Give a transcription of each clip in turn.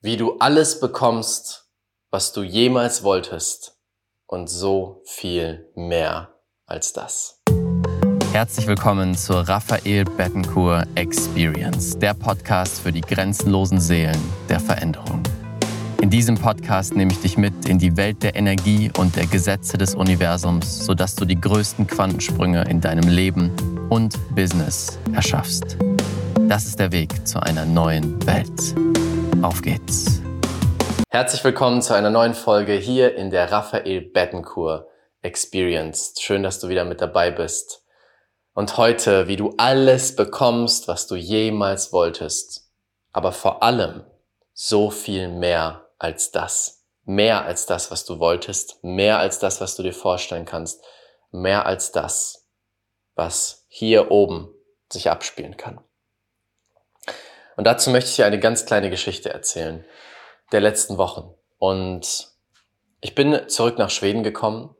wie du alles bekommst, was du jemals wolltest und so viel mehr als das. Herzlich willkommen zur Raphael Bettencourt Experience, der Podcast für die grenzenlosen Seelen der Veränderung. In diesem Podcast nehme ich dich mit in die Welt der Energie und der Gesetze des Universums, sodass du die größten Quantensprünge in deinem Leben und Business erschaffst. Das ist der Weg zu einer neuen Welt. Auf geht's. Herzlich willkommen zu einer neuen Folge hier in der Raphael Bettencourt Experience. Schön, dass du wieder mit dabei bist. Und heute, wie du alles bekommst, was du jemals wolltest. Aber vor allem so viel mehr als das. Mehr als das, was du wolltest. Mehr als das, was du dir vorstellen kannst. Mehr als das, was hier oben sich abspielen kann. Und dazu möchte ich dir eine ganz kleine Geschichte erzählen der letzten Wochen. Und ich bin zurück nach Schweden gekommen,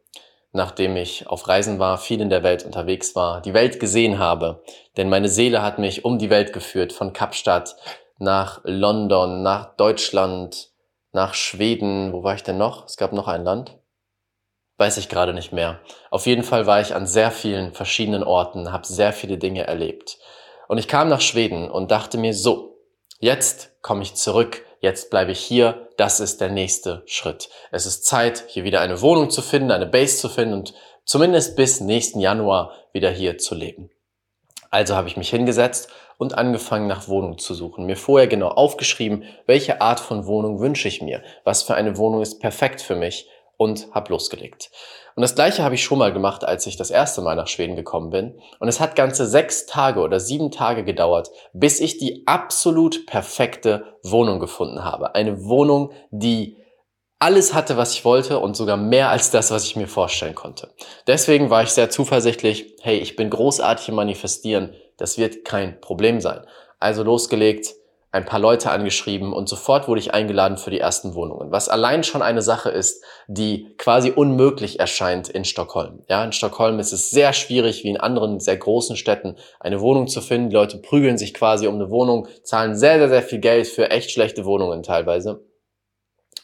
nachdem ich auf Reisen war, viel in der Welt unterwegs war, die Welt gesehen habe. Denn meine Seele hat mich um die Welt geführt, von Kapstadt nach London, nach Deutschland, nach Schweden. Wo war ich denn noch? Es gab noch ein Land. Weiß ich gerade nicht mehr. Auf jeden Fall war ich an sehr vielen verschiedenen Orten, habe sehr viele Dinge erlebt. Und ich kam nach Schweden und dachte mir so, jetzt komme ich zurück, jetzt bleibe ich hier, das ist der nächste Schritt. Es ist Zeit, hier wieder eine Wohnung zu finden, eine Base zu finden und zumindest bis nächsten Januar wieder hier zu leben. Also habe ich mich hingesetzt und angefangen nach Wohnung zu suchen. Mir vorher genau aufgeschrieben, welche Art von Wohnung wünsche ich mir, was für eine Wohnung ist perfekt für mich und habe losgelegt. Und das gleiche habe ich schon mal gemacht, als ich das erste Mal nach Schweden gekommen bin. Und es hat ganze sechs Tage oder sieben Tage gedauert, bis ich die absolut perfekte Wohnung gefunden habe. Eine Wohnung, die alles hatte, was ich wollte und sogar mehr als das, was ich mir vorstellen konnte. Deswegen war ich sehr zuversichtlich, hey, ich bin großartig im Manifestieren, das wird kein Problem sein. Also losgelegt, ein paar Leute angeschrieben und sofort wurde ich eingeladen für die ersten Wohnungen. Was allein schon eine Sache ist, die quasi unmöglich erscheint in Stockholm. Ja, in Stockholm ist es sehr schwierig, wie in anderen sehr großen Städten, eine Wohnung zu finden. Die Leute prügeln sich quasi um eine Wohnung, zahlen sehr, sehr, sehr viel Geld für echt schlechte Wohnungen teilweise.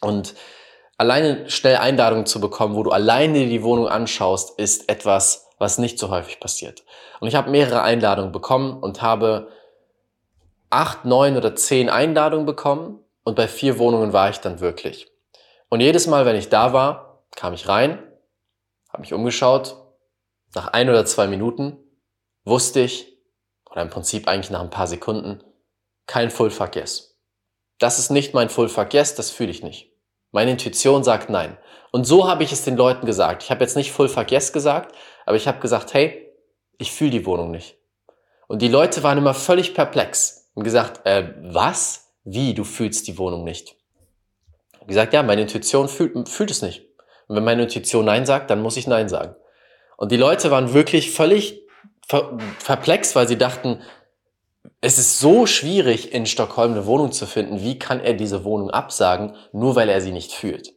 Und alleine schnell Einladungen zu bekommen, wo du alleine die Wohnung anschaust, ist etwas, was nicht so häufig passiert. Und ich habe mehrere Einladungen bekommen und habe acht, neun oder zehn Einladungen bekommen und bei vier Wohnungen war ich dann wirklich. Und jedes Mal, wenn ich da war, kam ich rein, habe mich umgeschaut. Nach ein oder zwei Minuten wusste ich, oder im Prinzip eigentlich nach ein paar Sekunden, kein Full Fuck Yes. Das ist nicht mein Full Fuck Yes, das fühle ich nicht. Meine Intuition sagt nein. Und so habe ich es den Leuten gesagt. Ich habe jetzt nicht Full Fuck Yes gesagt, aber ich habe gesagt, hey, ich fühle die Wohnung nicht. Und die Leute waren immer völlig perplex und gesagt, äh, was? Wie, du fühlst die Wohnung nicht? Und gesagt, ja, meine Intuition fühlt, fühlt es nicht. Und wenn meine Intuition Nein sagt, dann muss ich Nein sagen. Und die Leute waren wirklich völlig ver perplex, weil sie dachten, es ist so schwierig, in Stockholm eine Wohnung zu finden. Wie kann er diese Wohnung absagen, nur weil er sie nicht fühlt?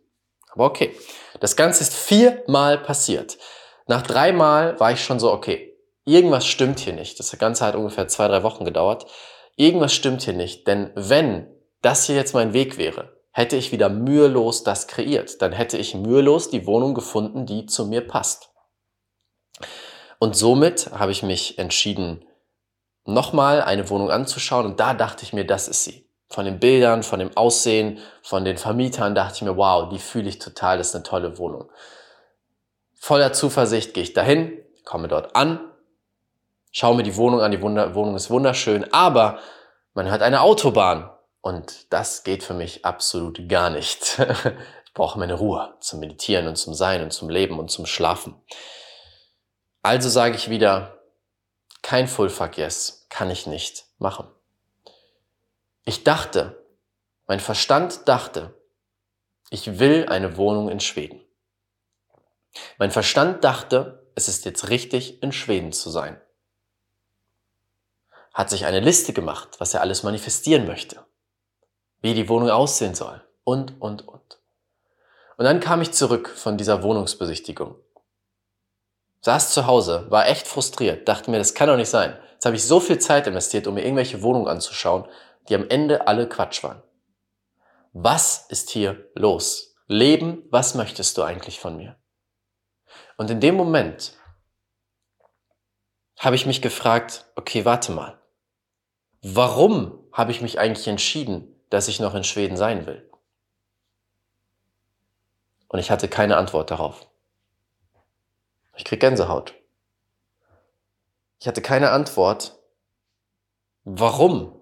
Aber okay. Das Ganze ist viermal passiert. Nach dreimal war ich schon so, okay, irgendwas stimmt hier nicht. Das Ganze hat ungefähr zwei, drei Wochen gedauert irgendwas stimmt hier nicht, denn wenn das hier jetzt mein Weg wäre, hätte ich wieder mühelos das kreiert. Dann hätte ich mühelos die Wohnung gefunden, die zu mir passt. Und somit habe ich mich entschieden, nochmal eine Wohnung anzuschauen und da dachte ich mir, das ist sie. Von den Bildern, von dem Aussehen, von den Vermietern dachte ich mir, wow, die fühle ich total, das ist eine tolle Wohnung. Voller Zuversicht gehe ich dahin, komme dort an Schau mir die Wohnung an, die Wunder Wohnung ist wunderschön, aber man hat eine Autobahn und das geht für mich absolut gar nicht. ich brauche meine Ruhe zum Meditieren und zum Sein und zum Leben und zum Schlafen. Also sage ich wieder, kein Full Fuck Yes kann ich nicht machen. Ich dachte, mein Verstand dachte, ich will eine Wohnung in Schweden. Mein Verstand dachte, es ist jetzt richtig, in Schweden zu sein hat sich eine Liste gemacht, was er alles manifestieren möchte, wie die Wohnung aussehen soll und, und, und. Und dann kam ich zurück von dieser Wohnungsbesichtigung. Saß zu Hause, war echt frustriert, dachte mir, das kann doch nicht sein. Jetzt habe ich so viel Zeit investiert, um mir irgendwelche Wohnungen anzuschauen, die am Ende alle Quatsch waren. Was ist hier los? Leben, was möchtest du eigentlich von mir? Und in dem Moment habe ich mich gefragt, okay, warte mal. Warum habe ich mich eigentlich entschieden, dass ich noch in Schweden sein will? Und ich hatte keine Antwort darauf. Ich krieg Gänsehaut. Ich hatte keine Antwort, warum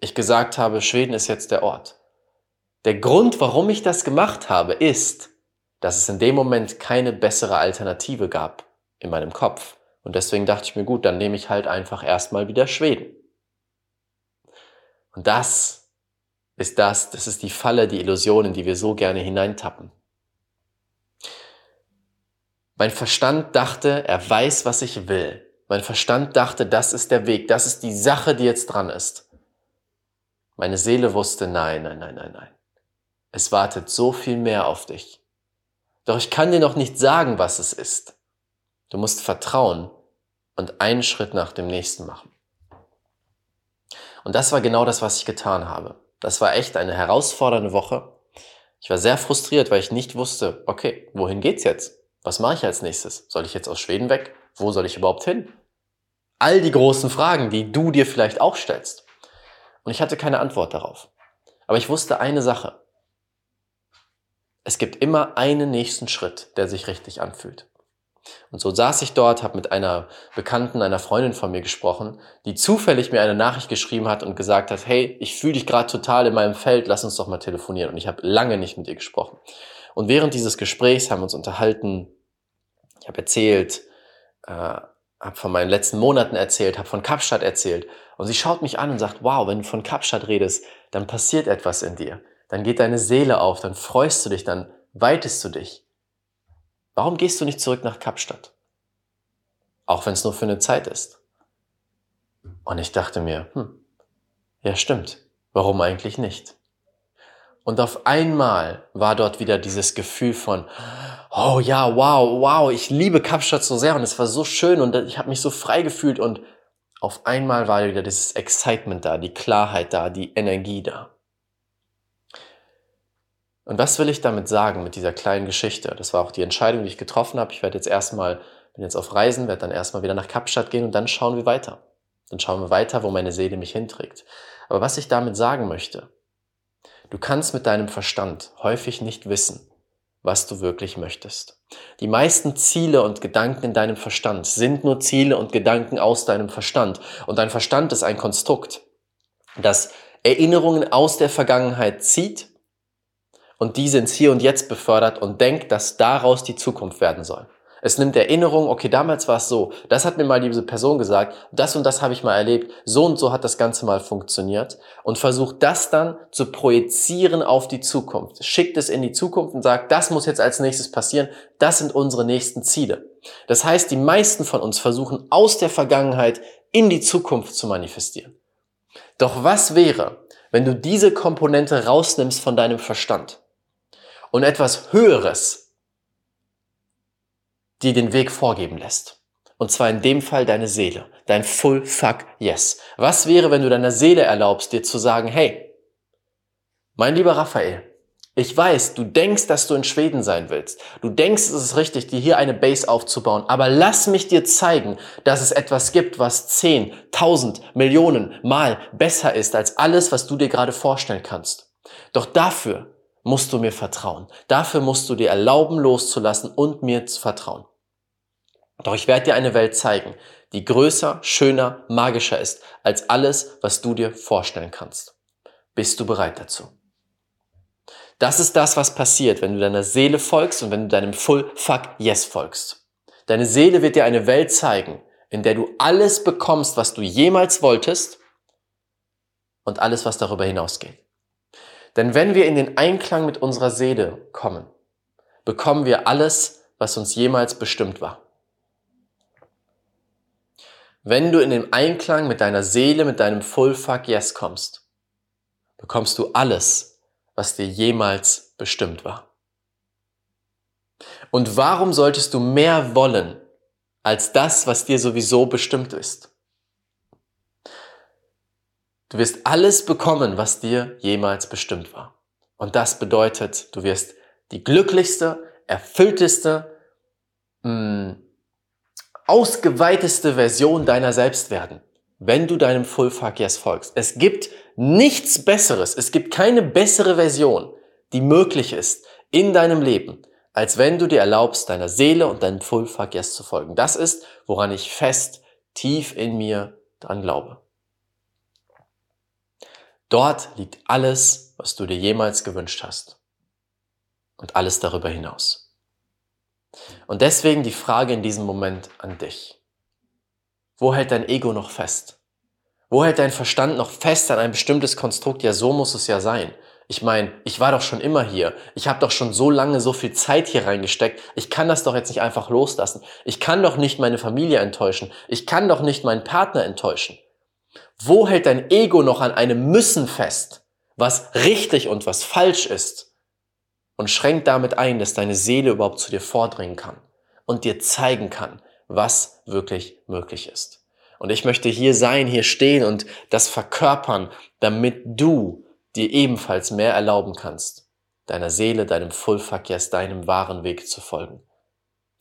ich gesagt habe, Schweden ist jetzt der Ort. Der Grund, warum ich das gemacht habe, ist, dass es in dem Moment keine bessere Alternative gab in meinem Kopf. Und deswegen dachte ich mir, gut, dann nehme ich halt einfach erstmal wieder Schweden. Und das ist das, das ist die Falle, die Illusion, in die wir so gerne hineintappen. Mein Verstand dachte, er weiß, was ich will. Mein Verstand dachte, das ist der Weg, das ist die Sache, die jetzt dran ist. Meine Seele wusste, nein, nein, nein, nein, nein. Es wartet so viel mehr auf dich. Doch ich kann dir noch nicht sagen, was es ist. Du musst vertrauen und einen Schritt nach dem nächsten machen. Und das war genau das, was ich getan habe. Das war echt eine herausfordernde Woche. Ich war sehr frustriert, weil ich nicht wusste, okay, wohin geht's jetzt? Was mache ich als nächstes? Soll ich jetzt aus Schweden weg? Wo soll ich überhaupt hin? All die großen Fragen, die du dir vielleicht auch stellst. Und ich hatte keine Antwort darauf. Aber ich wusste eine Sache es gibt immer einen nächsten Schritt, der sich richtig anfühlt. Und so saß ich dort, habe mit einer Bekannten, einer Freundin von mir gesprochen, die zufällig mir eine Nachricht geschrieben hat und gesagt hat, hey, ich fühle dich gerade total in meinem Feld, lass uns doch mal telefonieren. Und ich habe lange nicht mit ihr gesprochen. Und während dieses Gesprächs haben wir uns unterhalten, ich habe erzählt, äh, habe von meinen letzten Monaten erzählt, habe von Kapstadt erzählt. Und sie schaut mich an und sagt, wow, wenn du von Kapstadt redest, dann passiert etwas in dir dann geht deine Seele auf, dann freust du dich, dann weitest du dich. Warum gehst du nicht zurück nach Kapstadt? Auch wenn es nur für eine Zeit ist. Und ich dachte mir, hm, ja stimmt, warum eigentlich nicht? Und auf einmal war dort wieder dieses Gefühl von, oh ja, wow, wow, ich liebe Kapstadt so sehr und es war so schön und ich habe mich so frei gefühlt und auf einmal war wieder dieses Excitement da, die Klarheit da, die Energie da. Und was will ich damit sagen mit dieser kleinen Geschichte? Das war auch die Entscheidung, die ich getroffen habe. Ich werde jetzt erstmal, bin jetzt auf Reisen, werde dann erstmal wieder nach Kapstadt gehen und dann schauen wir weiter. Dann schauen wir weiter, wo meine Seele mich hinträgt. Aber was ich damit sagen möchte, du kannst mit deinem Verstand häufig nicht wissen, was du wirklich möchtest. Die meisten Ziele und Gedanken in deinem Verstand sind nur Ziele und Gedanken aus deinem Verstand. Und dein Verstand ist ein Konstrukt, das Erinnerungen aus der Vergangenheit zieht und diese ins Hier und Jetzt befördert und denkt, dass daraus die Zukunft werden soll. Es nimmt Erinnerung, okay, damals war es so, das hat mir mal diese Person gesagt, das und das habe ich mal erlebt, so und so hat das Ganze mal funktioniert und versucht das dann zu projizieren auf die Zukunft. Schickt es in die Zukunft und sagt, das muss jetzt als nächstes passieren, das sind unsere nächsten Ziele. Das heißt, die meisten von uns versuchen aus der Vergangenheit in die Zukunft zu manifestieren. Doch was wäre, wenn du diese Komponente rausnimmst von deinem Verstand? Und etwas Höheres die den Weg vorgeben lässt. Und zwar in dem Fall deine Seele, dein Full Fuck Yes. Was wäre, wenn du deiner Seele erlaubst, dir zu sagen, hey, mein lieber Raphael, ich weiß, du denkst, dass du in Schweden sein willst. Du denkst, es ist richtig, dir hier eine Base aufzubauen. Aber lass mich dir zeigen, dass es etwas gibt, was zehn, tausend, Millionen Mal besser ist als alles, was du dir gerade vorstellen kannst. Doch dafür musst du mir vertrauen. Dafür musst du dir erlauben, loszulassen und mir zu vertrauen. Doch ich werde dir eine Welt zeigen, die größer, schöner, magischer ist als alles, was du dir vorstellen kannst. Bist du bereit dazu? Das ist das, was passiert, wenn du deiner Seele folgst und wenn du deinem Full Fuck Yes folgst. Deine Seele wird dir eine Welt zeigen, in der du alles bekommst, was du jemals wolltest und alles, was darüber hinausgeht. Denn wenn wir in den Einklang mit unserer Seele kommen, bekommen wir alles, was uns jemals bestimmt war. Wenn du in den Einklang mit deiner Seele, mit deinem Full Fuck Yes kommst, bekommst du alles, was dir jemals bestimmt war. Und warum solltest du mehr wollen als das, was dir sowieso bestimmt ist? Du wirst alles bekommen, was dir jemals bestimmt war. Und das bedeutet, du wirst die glücklichste, erfüllteste, mh, mm, ausgeweiteste Version deiner selbst werden, wenn du deinem Full Fuck Yes folgst. Es gibt nichts Besseres, es gibt keine bessere Version, die möglich ist in deinem Leben, als wenn du dir erlaubst, deiner Seele und deinem Full Fuck Yes zu folgen. Das ist, woran ich fest tief in mir dran glaube. Dort liegt alles, was du dir jemals gewünscht hast. Und alles darüber hinaus. Und deswegen die Frage in diesem Moment an dich. Wo hält dein Ego noch fest? Wo hält dein Verstand noch fest an ein bestimmtes Konstrukt? Ja, so muss es ja sein. Ich meine, ich war doch schon immer hier. Ich habe doch schon so lange so viel Zeit hier reingesteckt. Ich kann das doch jetzt nicht einfach loslassen. Ich kann doch nicht meine Familie enttäuschen. Ich kann doch nicht meinen Partner enttäuschen. Wo hält dein Ego noch an einem Müssen fest, was richtig und was falsch ist? und schränkt damit ein, dass deine Seele überhaupt zu dir vordringen kann und dir zeigen kann, was wirklich möglich ist. Und ich möchte hier sein, hier stehen und das verkörpern, damit du dir ebenfalls mehr erlauben kannst, deiner Seele, deinem Fullverkehr, deinem wahren Weg zu folgen.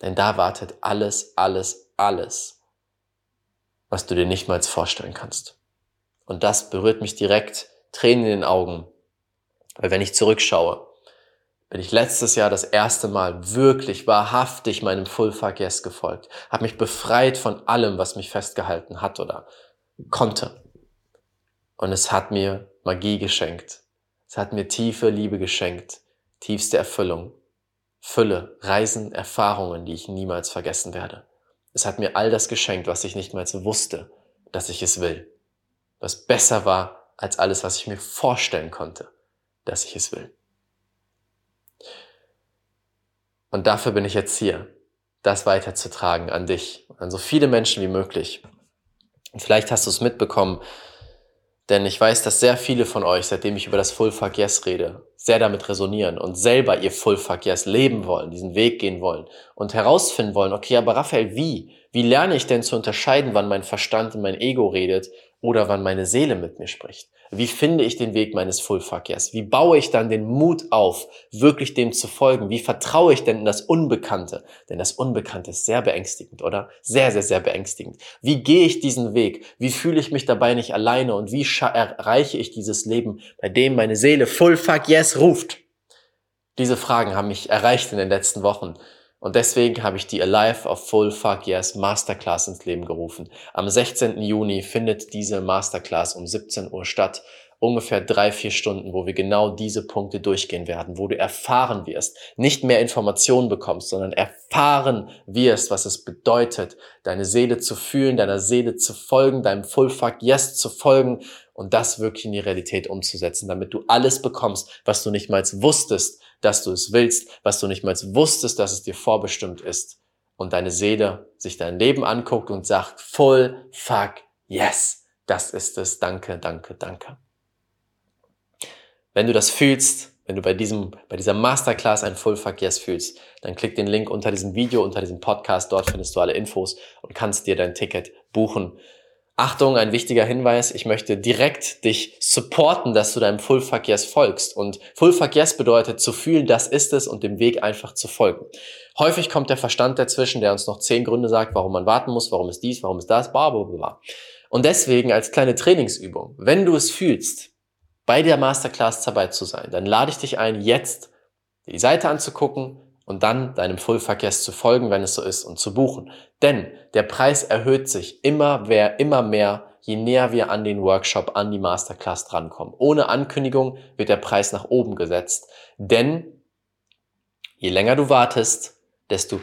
Denn da wartet alles, alles, alles, was du dir nicht mal vorstellen kannst. Und das berührt mich direkt, Tränen in den Augen, weil wenn ich zurückschaue, bin ich letztes Jahr das erste Mal wirklich wahrhaftig meinem Full Fuck Yes gefolgt, habe mich befreit von allem, was mich festgehalten hat oder konnte. Und es hat mir Magie geschenkt. Es hat mir tiefe Liebe geschenkt, tiefste Erfüllung, Fülle, Reisen, Erfahrungen, die ich niemals vergessen werde. Es hat mir all das geschenkt, was ich nicht mal so wusste, dass ich es will. Was besser war als alles, was ich mir vorstellen konnte, dass ich es will. Und dafür bin ich jetzt hier, das weiterzutragen an dich, an so viele Menschen wie möglich. Und vielleicht hast du es mitbekommen, denn ich weiß, dass sehr viele von euch, seitdem ich über das Full Fuck Yes rede, sehr damit resonieren und selber ihr Full Fuck Yes leben wollen, diesen Weg gehen wollen und herausfinden wollen, okay, aber Raphael, wie? Wie lerne ich denn zu unterscheiden, wann mein Verstand und mein Ego redet oder wann meine Seele mit mir spricht? Wie finde ich den Weg meines Fullverkehrs? Wie baue ich dann den Mut auf, wirklich dem zu folgen? Wie vertraue ich denn in das Unbekannte? Denn das Unbekannte ist sehr beängstigend, oder? Sehr, sehr, sehr beängstigend. Wie gehe ich diesen Weg? Wie fühle ich mich dabei nicht alleine? Und wie erreiche ich dieses Leben, bei dem meine Seele Full Fuck Yes ruft? Diese Fragen haben mich erreicht in den letzten Wochen. Und deswegen habe ich die Alive of Full Fuck Yes Masterclass ins Leben gerufen. Am 16. Juni findet diese Masterclass um 17 Uhr statt. Ungefähr drei, vier Stunden, wo wir genau diese Punkte durchgehen werden, wo du erfahren wirst, nicht mehr Informationen bekommst, sondern erfahren wirst, was es bedeutet, deine Seele zu fühlen, deiner Seele zu folgen, deinem Full Fuck Yes zu folgen und das wirklich in die Realität umzusetzen, damit du alles bekommst, was du nicht mal wusstest, dass du es willst, was du nicht mal wusstest, dass es dir vorbestimmt ist. Und deine Seele sich dein Leben anguckt und sagt, full fuck yes, das ist es, danke, danke, danke. Wenn du das fühlst, wenn du bei diesem, bei dieser Masterclass ein Full Fuck Yes fühlst, dann klick den Link unter diesem Video, unter diesem Podcast, dort findest du alle Infos und kannst dir dein Ticket buchen. Achtung, ein wichtiger Hinweis, ich möchte direkt dich supporten, dass du deinem Full Fuck Yes folgst. Und Full Fuck Yes bedeutet zu fühlen, das ist es und dem Weg einfach zu folgen. Häufig kommt der Verstand dazwischen, der uns noch zehn Gründe sagt, warum man warten muss, warum ist dies, warum ist das, bla bla bla. Und deswegen als kleine Trainingsübung, wenn du es fühlst, bei der Masterclass dabei zu sein, dann lade ich dich ein, jetzt die Seite anzugucken, und dann deinem Fullverkehrs zu folgen, wenn es so ist, und zu buchen. Denn der Preis erhöht sich immer, wer, immer mehr, je näher wir an den Workshop, an die Masterclass drankommen. Ohne Ankündigung wird der Preis nach oben gesetzt. Denn je länger du wartest, desto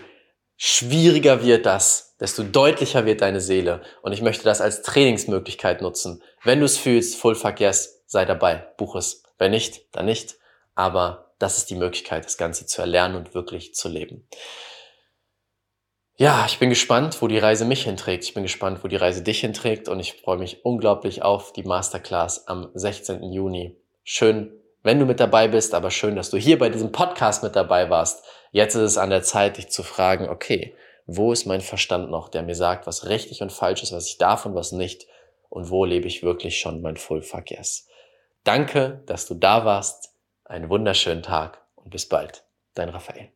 schwieriger wird das, desto deutlicher wird deine Seele. Und ich möchte das als Trainingsmöglichkeit nutzen. Wenn du es fühlst, Fullverkehrs, sei dabei, buch es. Wenn nicht, dann nicht. Aber das ist die Möglichkeit, das Ganze zu erlernen und wirklich zu leben. Ja, ich bin gespannt, wo die Reise mich hinträgt. Ich bin gespannt, wo die Reise dich hinträgt und ich freue mich unglaublich auf die Masterclass am 16. Juni. Schön, wenn du mit dabei bist, aber schön, dass du hier bei diesem Podcast mit dabei warst. Jetzt ist es an der Zeit, dich zu fragen, okay, wo ist mein Verstand noch, der mir sagt, was richtig und falsch ist, was ich darf und was nicht und wo lebe ich wirklich schon mein Full Fuck Yes. Danke, dass du da warst einen wunderschönen Tag und bis bald. Dein Raphael.